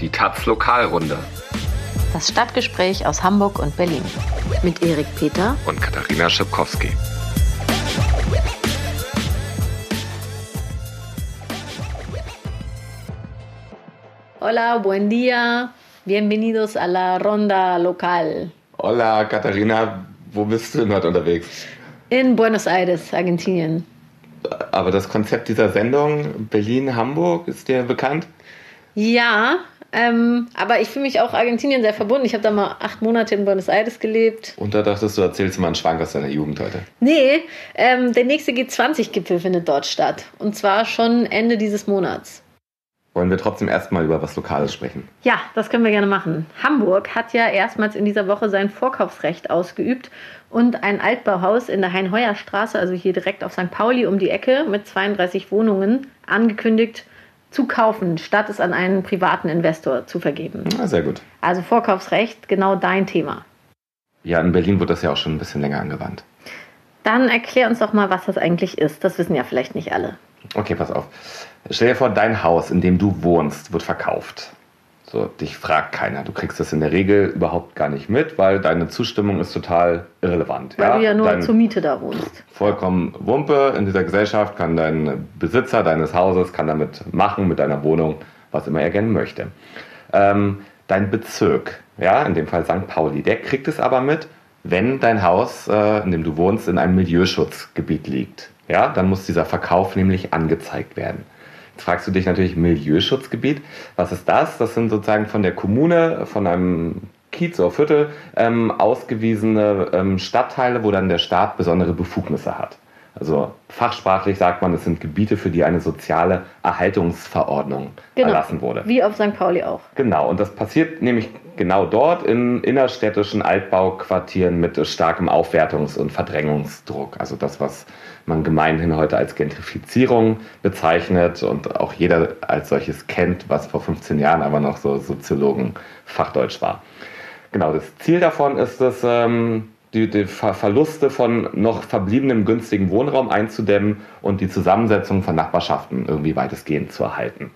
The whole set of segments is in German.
Die Taz Lokalrunde. Das Stadtgespräch aus Hamburg und Berlin. Mit Erik Peter und Katharina Schipkowski. Hola, buen día. Bienvenidos a la Ronda Local. Hola, Katharina. Wo bist du denn heute unterwegs? In Buenos Aires, Argentinien. Aber das Konzept dieser Sendung Berlin-Hamburg ist dir bekannt? Ja, ähm, aber ich fühle mich auch Argentinien sehr verbunden. Ich habe da mal acht Monate in Buenos Aires gelebt. Und da dachtest du, erzählst mal einen Schwank aus deiner Jugend heute. Nee, ähm, der nächste G20-Gipfel findet dort statt. Und zwar schon Ende dieses Monats. Wollen wir trotzdem erstmal über was Lokales sprechen? Ja, das können wir gerne machen. Hamburg hat ja erstmals in dieser Woche sein Vorkaufsrecht ausgeübt und ein Altbauhaus in der Hein-Heuer-Straße, also hier direkt auf St. Pauli um die Ecke mit 32 Wohnungen, angekündigt zu kaufen, statt es an einen privaten Investor zu vergeben. Ja, sehr gut. Also Vorkaufsrecht, genau dein Thema. Ja, in Berlin wird das ja auch schon ein bisschen länger angewandt. Dann erklär uns doch mal, was das eigentlich ist. Das wissen ja vielleicht nicht alle. Okay, pass auf. Stell dir vor, dein Haus, in dem du wohnst, wird verkauft. So, dich fragt keiner. Du kriegst das in der Regel überhaupt gar nicht mit, weil deine Zustimmung ist total irrelevant. Weil ja? du ja nur dein, zur Miete da wohnst. Vollkommen Wumpe. In dieser Gesellschaft kann dein Besitzer deines Hauses kann damit machen, mit deiner Wohnung, was immer er gerne möchte. Ähm, dein Bezirk, ja, in dem Fall St. Pauli, der kriegt es aber mit, wenn dein Haus, äh, in dem du wohnst, in einem Milieuschutzgebiet liegt. Ja, dann muss dieser Verkauf nämlich angezeigt werden. Fragst du dich natürlich Milieuschutzgebiet. Was ist das? Das sind sozusagen von der Kommune, von einem Kiez oder Viertel ähm, ausgewiesene ähm, Stadtteile, wo dann der Staat besondere Befugnisse hat. Also fachsprachlich sagt man, es sind Gebiete, für die eine soziale Erhaltungsverordnung Genau. erlassen wurde. Wie auf St. Pauli auch. Genau, und das passiert nämlich genau dort in innerstädtischen Altbauquartieren mit starkem Aufwertungs- und Verdrängungsdruck. Also das, was man gemeinhin heute als Gentrifizierung bezeichnet und auch jeder als solches kennt, was vor 15 Jahren aber noch so Soziologen Fachdeutsch war. Genau, das Ziel davon ist es, ähm, die, die Ver Verluste von noch verbliebenem günstigen Wohnraum einzudämmen und die Zusammensetzung von Nachbarschaften irgendwie weitestgehend zu erhalten.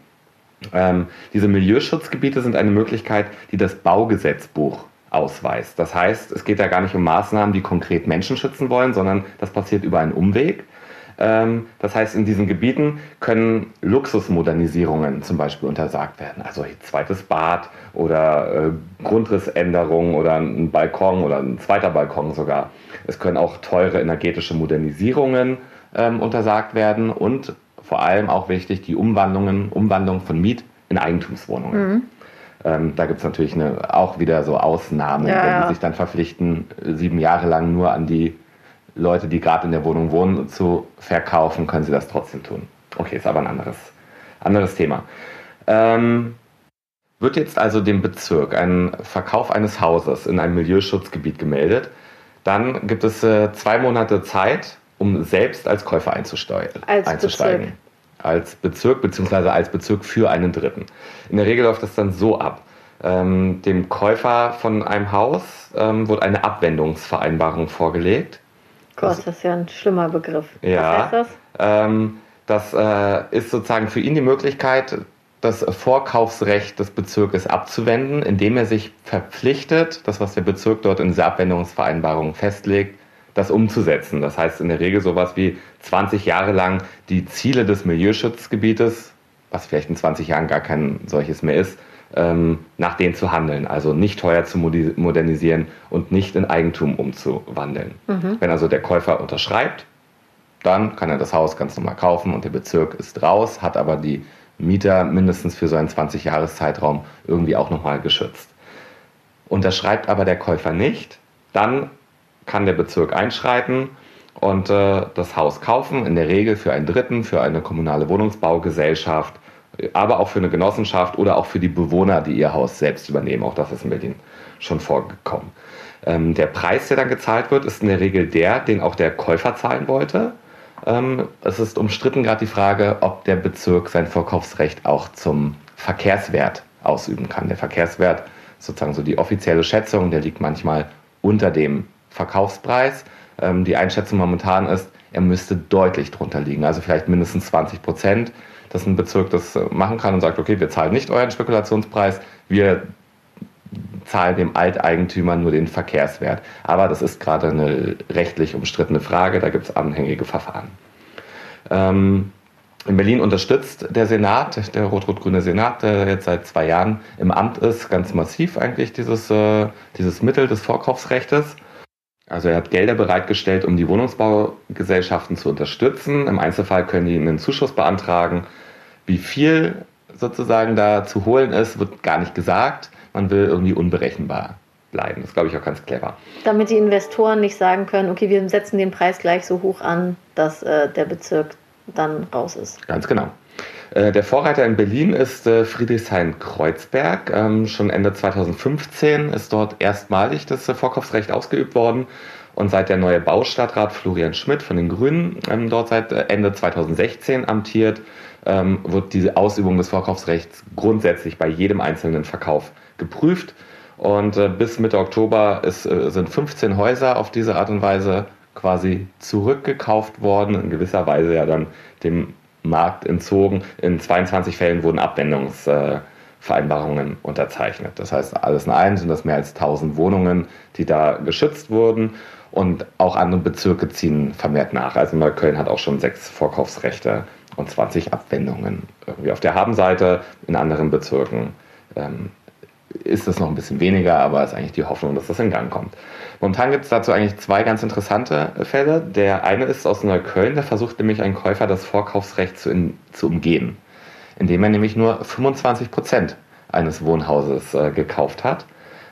Ähm, diese Milieuschutzgebiete sind eine Möglichkeit, die das Baugesetzbuch ausweist. Das heißt, es geht da gar nicht um Maßnahmen, die konkret Menschen schützen wollen, sondern das passiert über einen Umweg. Ähm, das heißt, in diesen Gebieten können Luxusmodernisierungen zum Beispiel untersagt werden. Also ein zweites Bad oder äh, Grundrissänderungen oder ein Balkon oder ein zweiter Balkon sogar. Es können auch teure energetische Modernisierungen ähm, untersagt werden und vor allem auch wichtig die Umwandlungen, Umwandlung von Miet in Eigentumswohnungen. Mhm. Ähm, da gibt es natürlich eine, auch wieder so Ausnahmen, Ja, wenn ja. die sich dann verpflichten, sieben Jahre lang nur an die Leute, die gerade in der Wohnung wohnen, zu verkaufen, können sie das trotzdem tun. Okay, ist aber ein anderes, anderes Thema. Ähm, wird jetzt also dem Bezirk ein Verkauf eines Hauses in einem Milieuschutzgebiet gemeldet, dann gibt es äh, zwei Monate Zeit, um selbst als Käufer einzusteu- Als einzusteigen. Bezirk. Als Bezirk beziehungsweise als Bezirk für einen Dritten. In der Regel läuft das dann so ab. Ähm, dem Käufer von einem Haus ähm, wird eine Abwendungsvereinbarung vorgelegt. Gott, das ist ja ein schlimmer Begriff. Ja. Was heißt das? Ähm, das äh, ist sozusagen für ihn die Möglichkeit, das Vorkaufsrecht des Bezirkes abzuwenden, indem er sich verpflichtet, das, was der Bezirk dort in dieser Abwendungsvereinbarung festlegt, das umzusetzen. Das heißt in der Regel sowas wie 20 Jahre lang die Ziele des Milieuschutzgebietes, was vielleicht in 20 Jahren gar kein solches mehr ist, nach denen zu handeln. Also nicht teuer zu modernisieren und nicht in Eigentum umzuwandeln. Wenn also der Käufer unterschreibt, dann kann er das Haus ganz normal kaufen und der Bezirk ist raus, hat aber die Mieter mindestens für so einen 20-Jahres-Zeitraum irgendwie auch nochmal geschützt. Unterschreibt aber der Käufer nicht, dann kann der Bezirk einschreiten und äh, das Haus kaufen, in der Regel für einen Dritten, für eine kommunale Wohnungsbaugesellschaft, aber auch für eine Genossenschaft oder auch für die Bewohner, die ihr Haus selbst übernehmen. Auch das ist in Berlin schon vorgekommen. Ähm, der Preis, der dann gezahlt wird, ist in der Regel der, den auch der Käufer zahlen wollte. Ähm, es ist umstritten gerade die Frage, ob der Bezirk sein Vorkaufsrecht auch zum Verkehrswert ausüben kann. Der Verkehrswert, sozusagen so die offizielle Schätzung, der liegt manchmal unter dem Verkaufspreis. Ähm, die Einschätzung momentan ist, er müsste deutlich drunter liegen, also vielleicht mindestens 20 Prozent. Dass ein Bezirk das machen kann und sagt, okay, wir zahlen nicht euren Spekulationspreis, wir zahlen dem Alteigentümer nur den Verkehrswert. Aber das ist gerade eine rechtlich umstrittene Frage, da gibt es anhängige Verfahren. Ähm, in Berlin unterstützt der Senat, der rot-rot-grüne Senat, der jetzt seit zwei Jahren im Amt ist, ganz massiv eigentlich dieses, äh, dieses Mittel des Vorkaufsrechtes. Also er hat Gelder bereitgestellt, um die Wohnungsbaugesellschaften zu unterstützen. Im Einzelfall können die einen Zuschuss beantragen. Wie viel sozusagen da zu holen ist, wird gar nicht gesagt. Man will irgendwie unberechenbar bleiben. Das ist, glaube ich, auch ganz clever. Damit die Investoren nicht sagen können, okay, wir setzen den Preis gleich so hoch an, dass äh, der Bezirk dann raus ist. Ganz genau. Äh, der Vorreiter in Berlin ist äh, Friedrichshain-Kreuzberg. Ähm, schon Ende 2015 ist dort erstmalig das äh, Vorkaufsrecht ausgeübt worden. Und seit der neue Baustadtrat Florian Schmidt von den Grünen ähm, dort seit Ende 2016 amtiert, ähm, wird diese Ausübung des Vorkaufsrechts grundsätzlich bei jedem einzelnen Verkauf geprüft. Und bis Mitte Oktober ist, sind 15 Häuser auf diese Art und Weise quasi zurückgekauft worden, in gewisser Weise ja dann dem Markt entzogen. In 22 Fällen wurden Abwendungsvereinbarungen unterzeichnet. Das heißt, alles in allem sind das mehr als 1000 Wohnungen, die da geschützt wurden. Und auch andere Bezirke ziehen vermehrt nach. Also Neukölln hat auch schon sechs Vorkaufsrechte und 20 Abwendungen. Irgendwie auf der Habenseite, in anderen Bezirken ähm, ist es noch ein bisschen weniger, aber es ist eigentlich die Hoffnung, dass das in Gang kommt. Momentan gibt es dazu eigentlich zwei ganz interessante Fälle. Der eine ist aus Neukölln, da versucht nämlich ein Käufer das Vorkaufsrecht zu, in, zu umgehen, indem er nämlich nur 25 Prozent eines Wohnhauses äh, gekauft hat.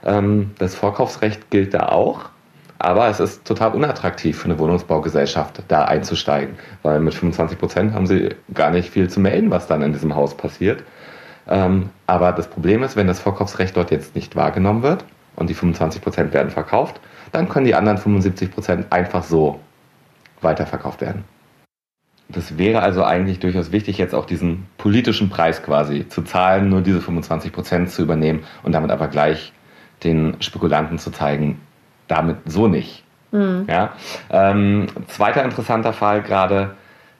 Ähm, das Vorkaufsrecht gilt da auch, aber es ist total unattraktiv für eine Wohnungsbaugesellschaft, da einzusteigen, weil mit 25 Prozent haben sie gar nicht viel zu melden, was dann in diesem Haus passiert. Ähm, aber das Problem ist, wenn das Vorkaufsrecht dort jetzt nicht wahrgenommen wird und die 25 Prozent werden verkauft, dann können die anderen 75 Prozent einfach so weiterverkauft werden. Das wäre also eigentlich durchaus wichtig, jetzt auch diesen politischen Preis quasi zu zahlen, nur diese 25 Prozent zu übernehmen und damit aber gleich den Spekulanten zu zeigen, damit so nicht. Mhm. Ja? Ähm, zweiter interessanter Fall gerade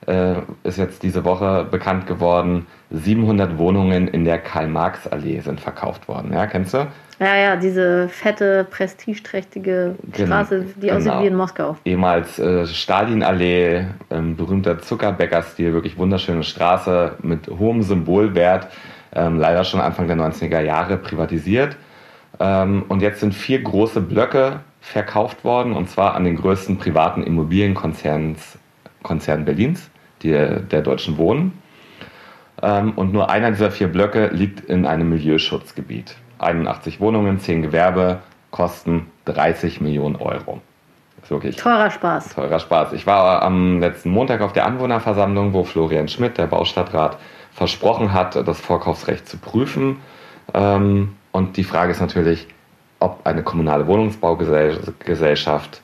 äh, ist jetzt diese Woche bekannt geworden, 700 Wohnungen in der Karl-Marx-Allee sind verkauft worden. Ja, kennst du? Ja, ja, diese fette, prestigeträchtige genau, Straße, die genau. aussieht wie in Moskau. Ehemals äh, Stalinallee, ähm, berühmter Zuckerbäckerstil, wirklich wunderschöne Straße mit hohem Symbolwert, ähm, leider schon Anfang der 90er Jahre privatisiert. Ähm, und jetzt sind vier große Blöcke verkauft worden, und zwar an den größten privaten Immobilienkonzern Konzern Berlins, die, der Deutschen Wohnen. Ähm, und nur einer dieser vier Blöcke liegt in einem Milieuschutzgebiet. 81 Wohnungen, 10 Gewerbe, kosten 30 Millionen Euro. ist wirklich teurer Spaß. Teurer Spaß. Ich war am letzten Montag auf der Anwohnerversammlung, wo Florian Schmidt, der Baustadtrat, versprochen hat, das Vorkaufsrecht zu prüfen. Ähm, und die Frage ist natürlich, ob eine kommunale Wohnungsbaugesellschaft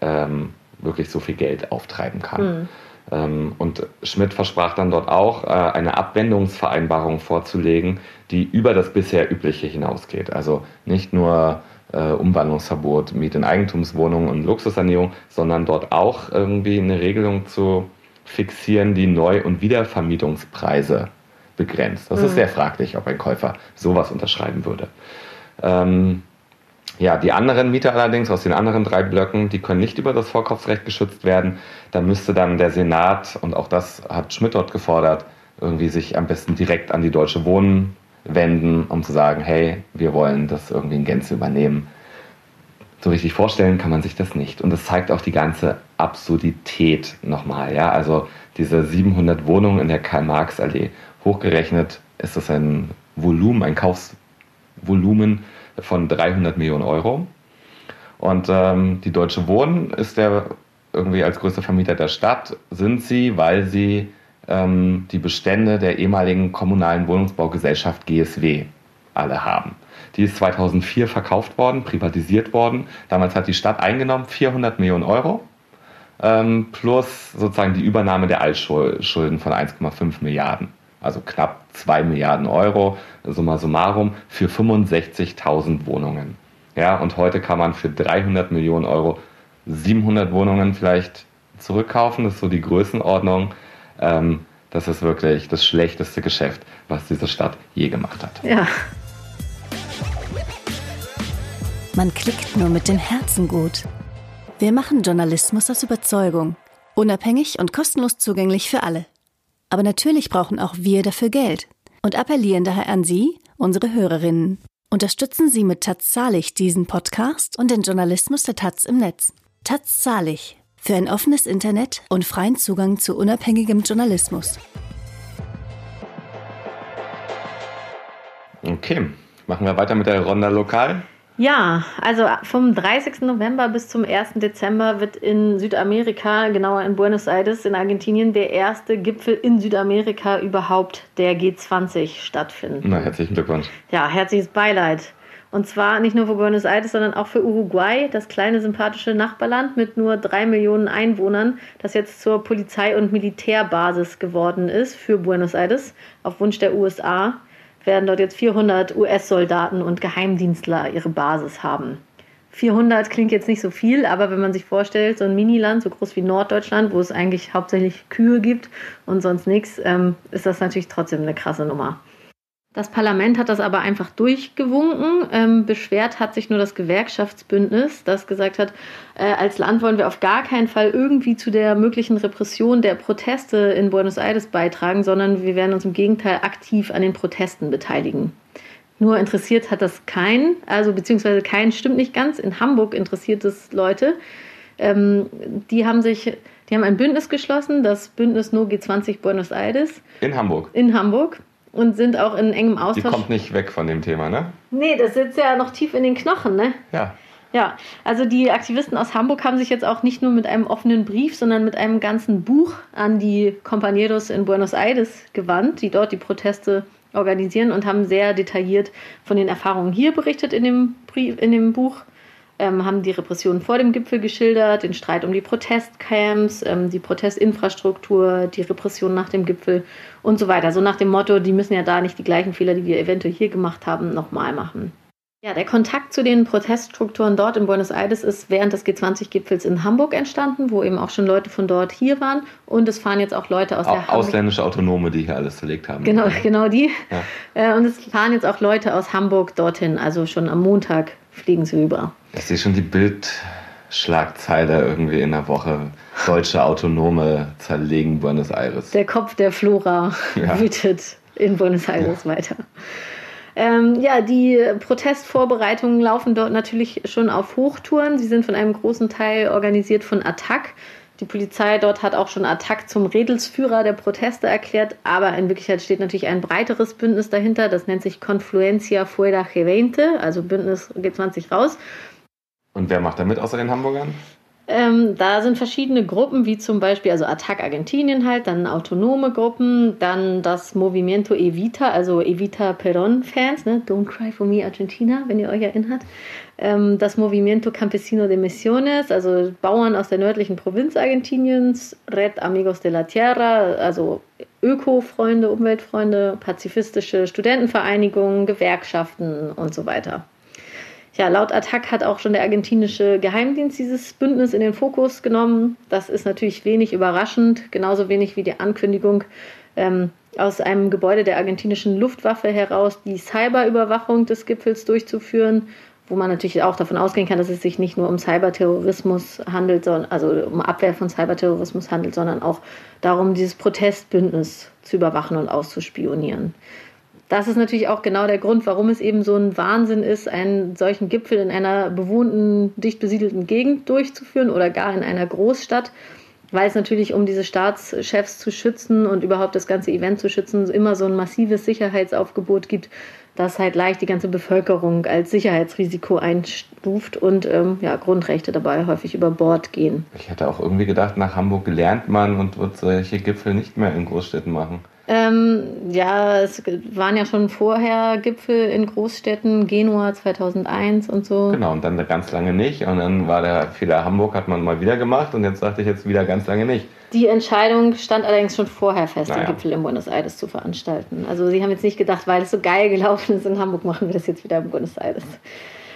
ähm, wirklich so viel Geld auftreiben kann. Mhm. Ähm, und Schmidt versprach dann dort auch, äh, eine Abwendungsvereinbarung vorzulegen, die über das bisher übliche hinausgeht. Also nicht nur äh, Umwandlungsverbot, Miet- in Eigentumswohnungen und Luxussanierung, sondern dort auch irgendwie eine Regelung zu fixieren, die Neu- und Wiedervermietungspreise begrenzt. Das mhm. ist sehr fraglich, ob ein Käufer sowas unterschreiben würde. Ähm, ja, die anderen Mieter allerdings aus den anderen drei Blöcken, die können nicht über das Vorkaufsrecht geschützt werden. Da müsste dann der Senat, und auch das hat Schmidt dort gefordert, irgendwie sich am besten direkt an die Deutsche Wohnen wenden, um zu sagen, hey, wir wollen das irgendwie in Gänze übernehmen. So richtig vorstellen kann man sich das nicht. Und das zeigt auch die ganze Absurdität nochmal. Ja? Also diese 700 Wohnungen in der Karl-Marx-Allee, hochgerechnet ist das ein Volumen, ein Kaufsvolumen von 300 Millionen Euro. Und ähm, die Deutsche Wohnen ist der irgendwie als größter Vermieter der Stadt, sind sie, weil sie ähm, die Bestände der ehemaligen kommunalen Wohnungsbaugesellschaft GSW alle haben. Die ist 2004 verkauft worden, privatisiert worden. Damals hat die Stadt eingenommen 400 Millionen Euro ähm, plus sozusagen die Übernahme der Altschulden von 1,5 Milliarden also knapp 2 Milliarden Euro, summa summarum, für 65.000 Wohnungen. Ja, und heute kann man für 300 Millionen Euro 700 Wohnungen vielleicht zurückkaufen, das ist so die Größenordnung. Ähm, das ist wirklich das schlechteste Geschäft, was diese Stadt je gemacht hat. Ja. Man klickt nur mit dem Herzen gut. Wir machen Journalismus aus Überzeugung. Unabhängig und kostenlos zugänglich für alle. Aber natürlich brauchen auch wir dafür Geld und appellieren daher an Sie, unsere Hörerinnen. Unterstützen Sie mit Taz Zahlig diesen Podcast und den Journalismus der Taz im Netz. Taz Zahlig für ein offenes Internet und freien Zugang zu unabhängigem Journalismus. Okay, machen wir weiter mit der Ronda Lokal. Ja, also vom 30. November bis zum 1. Dezember wird in Südamerika, genauer in Buenos Aires in Argentinien, der erste Gipfel in Südamerika überhaupt, der G20, stattfinden. Na, herzlichen Glückwunsch. Ja, herzliches Beileid. Und zwar nicht nur für Buenos Aires, sondern auch für Uruguay, das kleine sympathische Nachbarland mit nur drei Millionen Einwohnern, das jetzt zur Polizei- und Militärbasis geworden ist für Buenos Aires auf Wunsch der USA werden dort jetzt 400 US-Soldaten und Geheimdienstler ihre Basis haben. 400 klingt jetzt nicht so viel, aber wenn man sich vorstellt, so ein Miniland, so groß wie Norddeutschland, wo es eigentlich hauptsächlich Kühe gibt und sonst nichts, ähm, ist das natürlich trotzdem eine krasse Nummer. Das Parlament hat das aber einfach durchgewunken. Ähm, beschwert hat sich nur das Gewerkschaftsbündnis, das gesagt hat, äh, als Land wollen wir auf gar keinen Fall irgendwie zu der möglichen Repression der Proteste in Buenos Aires beitragen, sondern wir werden uns im Gegenteil aktiv an den Protesten beteiligen. Nur interessiert hat das keinen, also beziehungsweise keinen stimmt nicht ganz. In Hamburg interessiert es Leute. Ähm, die haben sich, die haben ein Bündnis geschlossen, das Bündnis No G20 Buenos Aires. In Hamburg. In Hamburg und sind auch in engem Austausch. Die kommt nicht weg von dem Thema, ne? Nee, das sitzt ja noch tief in den Knochen, ne? Ja. Ja, also die Aktivisten aus Hamburg haben sich jetzt auch nicht nur mit einem offenen Brief, sondern mit einem ganzen Buch an die Compañeros in Buenos Aires gewandt, die dort die Proteste organisieren und haben sehr detailliert von den Erfahrungen hier berichtet in dem, Brief, in dem Buch ähm, haben die Repressionen vor dem Gipfel geschildert, den Streit um die Protestcamps, ähm, die Protestinfrastruktur, die Repression nach dem Gipfel und so weiter. So nach dem Motto, die müssen ja da nicht die gleichen Fehler, die wir eventuell hier gemacht haben, nochmal machen. Ja, der Kontakt zu den Proteststrukturen dort in Buenos Aires ist während des G20-Gipfels in Hamburg entstanden, wo eben auch schon Leute von dort hier waren. Und es fahren jetzt auch Leute aus der Ausländische Autonome, die hier alles zerlegt haben. Genau, genau die. Ja. Äh, und es fahren jetzt auch Leute aus Hamburg dorthin. Also schon am Montag fliegen sie rüber. Ich sehe schon die Bildschlagzeile irgendwie in der Woche. Deutsche Autonome zerlegen Buenos Aires. Der Kopf der Flora ja. wütet in Buenos Aires ja. weiter. Ähm, ja, die Protestvorbereitungen laufen dort natürlich schon auf Hochtouren. Sie sind von einem großen Teil organisiert von Attac. Die Polizei dort hat auch schon Attac zum Redelsführer der Proteste erklärt, aber in Wirklichkeit steht natürlich ein breiteres Bündnis dahinter. Das nennt sich Confluencia Fuera G20, also Bündnis G20 raus. Und wer macht da mit außer den Hamburgern? Ähm, da sind verschiedene Gruppen, wie zum Beispiel also Attac Argentinien halt, dann autonome Gruppen, dann das Movimiento Evita, also Evita Perón-Fans, ne? Don't Cry for Me Argentina, wenn ihr euch erinnert. Ähm, das Movimiento Campesino de Misiones, also Bauern aus der nördlichen Provinz Argentiniens, Red Amigos de la Tierra, also Öko-Freunde, Umweltfreunde, pazifistische Studentenvereinigungen, Gewerkschaften und so weiter. Ja, laut Attac hat auch schon der argentinische Geheimdienst dieses Bündnis in den Fokus genommen. Das ist natürlich wenig überraschend, genauso wenig wie die Ankündigung ähm, aus einem Gebäude der argentinischen Luftwaffe heraus, die Cyberüberwachung des Gipfels durchzuführen, wo man natürlich auch davon ausgehen kann, dass es sich nicht nur um Cyberterrorismus handelt, also um Abwehr von Cyberterrorismus handelt, sondern auch darum, dieses Protestbündnis zu überwachen und auszuspionieren. Das ist natürlich auch genau der Grund, warum es eben so ein Wahnsinn ist, einen solchen Gipfel in einer bewohnten, dicht besiedelten Gegend durchzuführen oder gar in einer Großstadt, weil es natürlich, um diese Staatschefs zu schützen und überhaupt das ganze Event zu schützen, immer so ein massives Sicherheitsaufgebot gibt, das halt leicht die ganze Bevölkerung als Sicherheitsrisiko einstuft und ähm, ja, Grundrechte dabei häufig über Bord gehen. Ich hätte auch irgendwie gedacht, nach Hamburg lernt man und wird solche Gipfel nicht mehr in Großstädten machen. Ähm, ja, es waren ja schon vorher Gipfel in Großstädten, Genua 2001 und so. Genau, und dann ganz lange nicht. Und dann war der Fehler Hamburg, hat man mal wieder gemacht und jetzt sagte ich jetzt wieder ganz lange nicht. Die Entscheidung stand allerdings schon vorher fest, naja. den Gipfel in Buenos Aires zu veranstalten. Also sie haben jetzt nicht gedacht, weil es so geil gelaufen ist in Hamburg, machen wir das jetzt wieder in Buenos Aires.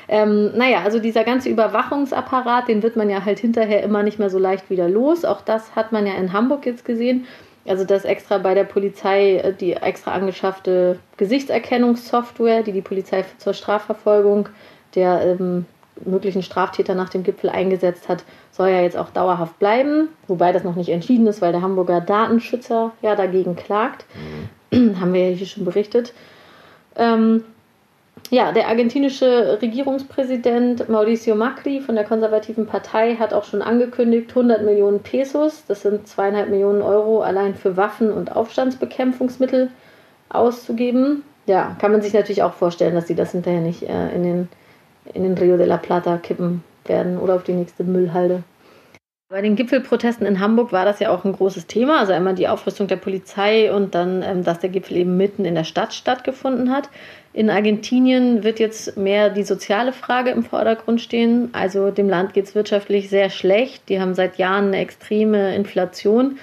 Ähm, naja, also dieser ganze Überwachungsapparat, den wird man ja halt hinterher immer nicht mehr so leicht wieder los. Auch das hat man ja in Hamburg jetzt gesehen. Also dass extra bei der Polizei äh, die extra angeschaffte Gesichtserkennungssoftware, die die Polizei zur Strafverfolgung der ähm, möglichen Straftäter nach dem Gipfel eingesetzt hat, soll ja jetzt auch dauerhaft bleiben. Wobei das noch nicht entschieden ist, weil der Hamburger Datenschützer ja dagegen klagt. Mhm. Haben wir ja hier schon berichtet. Ähm, ja, der argentinische Regierungspräsident Mauricio Macri von der konservativen Partei hat auch schon angekündigt, 100 Millionen Pesos, das sind zweieinhalb Millionen Euro, allein für Waffen und Aufstandsbekämpfungsmittel auszugeben. Ja, kann man sich natürlich auch vorstellen, dass sie das hinterher nicht äh, in, den, in den Rio de la Plata kippen werden oder auf die nächste Müllhalde. Bei den Gipfelprotesten in Hamburg war das ja auch ein großes Thema. Also einmal die Aufrüstung der Polizei und dann, ähm, dass der Gipfel eben mitten in der Stadt stattgefunden hat. In Argentinien wird jetzt mehr die soziale Frage im Vordergrund stehen. Also dem Land geht es wirtschaftlich sehr schlecht. Die haben seit Jahren eine extreme Inflation.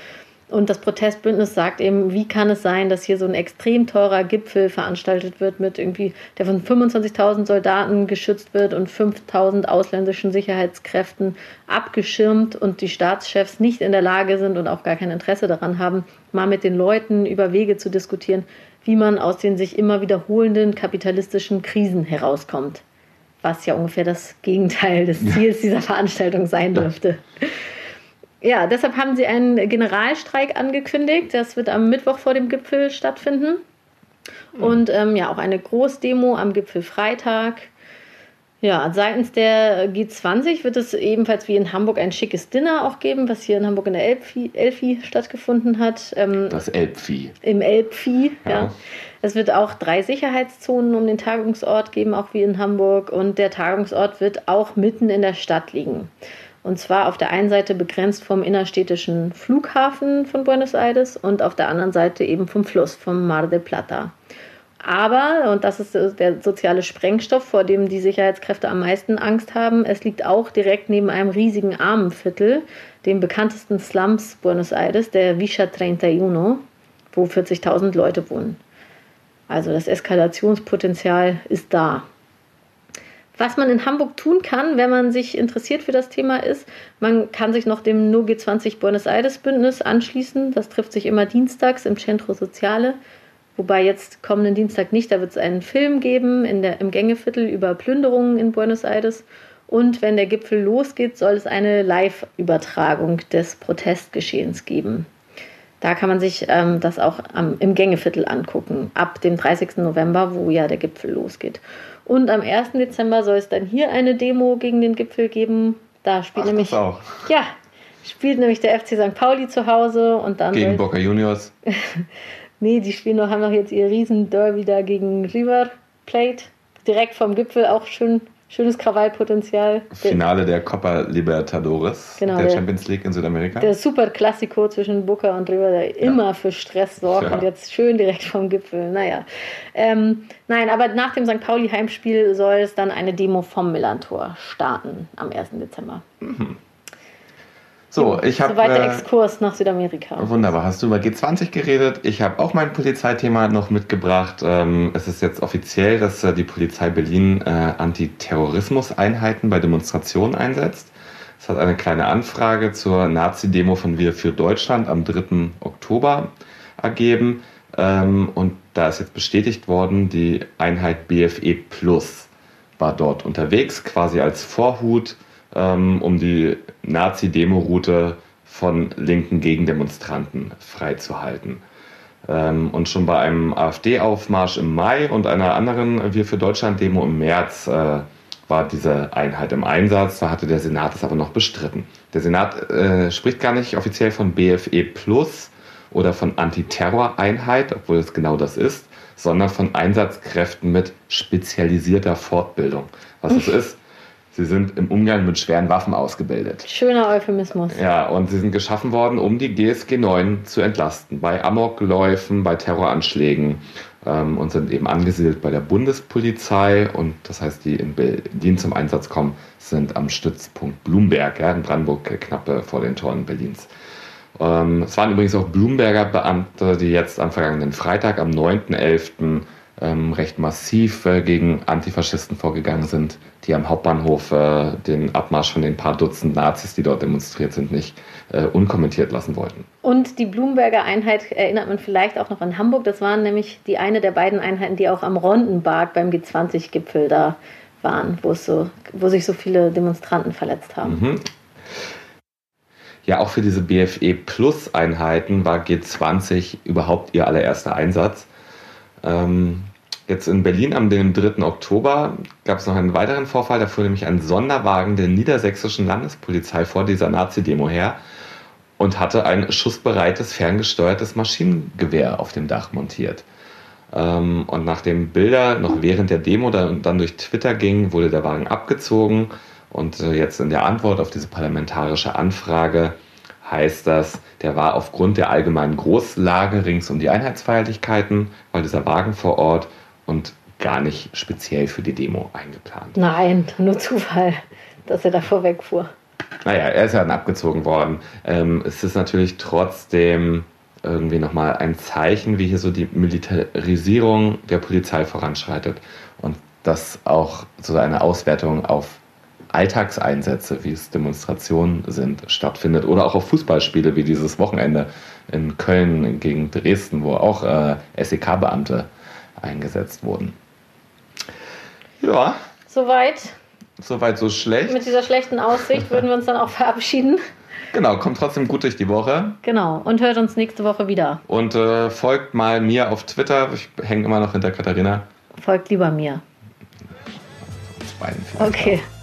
Und das Protestbündnis sagt eben, wie kann es sein, dass hier so ein extrem teurer Gipfel veranstaltet wird, mit irgendwie, der von 25.000 Soldaten geschützt wird und 5.000 ausländischen Sicherheitskräften abgeschirmt und die Staatschefs nicht in der Lage sind und auch gar kein Interesse daran haben, mal mit den Leuten über Wege zu diskutieren, wie man aus den sich immer wiederholenden kapitalistischen Krisen herauskommt. Was ja ungefähr das Gegenteil des Ziels dieser Veranstaltung sein dürfte. Ja, deshalb haben sie einen Generalstreik angekündigt. Das wird am Mittwoch vor dem Gipfel stattfinden. Hm. Und ähm, ja, auch eine Großdemo am Gipfel Freitag. Ja, seitens der G20 wird es ebenfalls wie in Hamburg ein schickes Dinner auch geben, was hier in Hamburg in der Elbfi, Elfi stattgefunden hat. Ähm, das Elbfi. Im Elbfi, ja. ja. Es wird auch drei Sicherheitszonen um den Tagungsort geben, auch wie in Hamburg. Und der Tagungsort wird auch mitten in der Stadt liegen. Und zwar auf der einen Seite begrenzt vom innerstädtischen Flughafen von Buenos Aires und auf der anderen Seite eben vom Fluss, vom Mar del Plata. Aber, und das ist der soziale Sprengstoff, vor dem die Sicherheitskräfte am meisten Angst haben, es liegt auch direkt neben einem riesigen Armenviertel, dem bekanntesten Slums Buenos Aires, der Villa 31, wo 40.000 Leute wohnen. Also das Eskalationspotenzial ist da. Was man in Hamburg tun kann, wenn man sich interessiert für das Thema, ist, man kann sich noch dem No G20 Buenos Aires Bündnis anschließen. Das trifft sich immer dienstags im Centro Soziale. Wobei jetzt kommenden Dienstag nicht, da wird es einen Film geben in der, im Gängeviertel über Plünderungen in Buenos Aires. Und wenn der Gipfel losgeht, soll es eine Live-Übertragung des Protestgeschehens geben. Da kann man sich ähm, das auch am, im Gängeviertel angucken, ab dem 30. November, wo ja der Gipfel losgeht. Und am 1. Dezember soll es dann hier eine Demo gegen den Gipfel geben. Da spielt Ach, nämlich. auch. Ja, spielt nämlich der FC St. Pauli zu Hause und dann. Gegen Boca Juniors. Nee, die spielen noch, haben noch jetzt ihr Riesen-Derby da gegen River Plate. Direkt vom Gipfel auch schön, schönes Krawallpotenzial. Finale der Copa Libertadores, genau, der, der, Champions League in Südamerika. Der Super Classico zwischen Boca und River, der ja. immer für Stress sorgt ja. und jetzt schön direkt vom Gipfel. Naja. Ähm, nein, aber nach dem St. Pauli-Heimspiel soll es dann eine Demo vom Millantor starten am 1. Dezember. Mhm. So, ich habe. Soweit der äh, Exkurs nach Südamerika. Wunderbar. Hast du über G20 geredet? Ich habe auch mein Polizeithema noch mitgebracht. Ähm, es ist jetzt offiziell, dass äh, die Polizei Berlin äh, Antiterrorismus-Einheiten bei Demonstrationen einsetzt. Es hat eine kleine Anfrage zur Nazi-Demo von Wir für Deutschland am 3. Oktober ergeben. Ähm, und da ist jetzt bestätigt worden, die Einheit BFE Plus war dort unterwegs, quasi als Vorhut ähm, um die Nazi-Demo-Route von linken Gegendemonstranten freizuhalten. Ähm, und schon bei einem AfD-Aufmarsch im Mai und einer anderen Wir für Deutschland-Demo im März äh, war diese Einheit im Einsatz. Da hatte der Senat es aber noch bestritten. Der Senat äh, spricht gar nicht offiziell von BFE Plus oder von Antiterror-Einheit, obwohl es genau das ist, sondern von Einsatzkräften mit spezialisierter Fortbildung. Was es ist, Sie sind im Umgang mit schweren Waffen ausgebildet. Schöner Euphemismus. Ja, und sie sind geschaffen worden, um die GSG 9 zu entlasten. Bei Amokläufen, bei Terroranschlägen ähm, und sind eben angesiedelt bei der Bundespolizei. Und das heißt, die in Berlin zum Einsatz kommen, sind am Stützpunkt Blumberg, ja, in Brandenburg, äh, knapp vor den Toren Berlins. Ähm, es waren übrigens auch Blumberger Beamte, die jetzt am vergangenen Freitag, am 9.11., ähm, recht massiv äh, gegen Antifaschisten vorgegangen sind, die am Hauptbahnhof äh, den Abmarsch von den paar Dutzend Nazis, die dort demonstriert sind, nicht äh, unkommentiert lassen wollten. Und die Blumberger Einheit erinnert man vielleicht auch noch in Hamburg. Das waren nämlich die eine der beiden Einheiten, die auch am Rondenberg beim G20-Gipfel da waren, wo, es so, wo sich so viele Demonstranten verletzt haben. Mhm. Ja, auch für diese BFE Plus Einheiten war G20 überhaupt ihr allererster Einsatz. Ähm, jetzt in Berlin am 3. Oktober gab es noch einen weiteren Vorfall. Da fuhr nämlich ein Sonderwagen der niedersächsischen Landespolizei vor dieser Nazi-Demo her und hatte ein schussbereites, ferngesteuertes Maschinengewehr auf dem Dach montiert. Ähm, und nachdem Bilder noch während der Demo dann, dann durch Twitter gingen, wurde der Wagen abgezogen. Und äh, jetzt in der Antwort auf diese parlamentarische Anfrage heißt das, der war aufgrund der allgemeinen Großlage rings um die Einheitsfeierlichkeiten, weil dieser Wagen vor Ort und gar nicht speziell für die Demo eingeplant. Nein, nur Zufall, dass er davor wegfuhr. Naja, er ist ja dann abgezogen worden. Ähm, es ist natürlich trotzdem irgendwie nochmal ein Zeichen, wie hier so die Militarisierung der Polizei voranschreitet und das auch so eine Auswertung auf Alltagseinsätze, wie es Demonstrationen sind, stattfindet oder auch auf Fußballspiele wie dieses Wochenende in Köln gegen Dresden, wo auch äh, SEK-Beamte eingesetzt wurden. Ja. Soweit. Soweit so schlecht. Mit dieser schlechten Aussicht würden wir uns dann auch verabschieden. Genau, kommt trotzdem gut durch die Woche. Genau, und hört uns nächste Woche wieder. Und äh, folgt mal mir auf Twitter. Ich hänge immer noch hinter Katharina. Folgt lieber mir. Okay. Auch.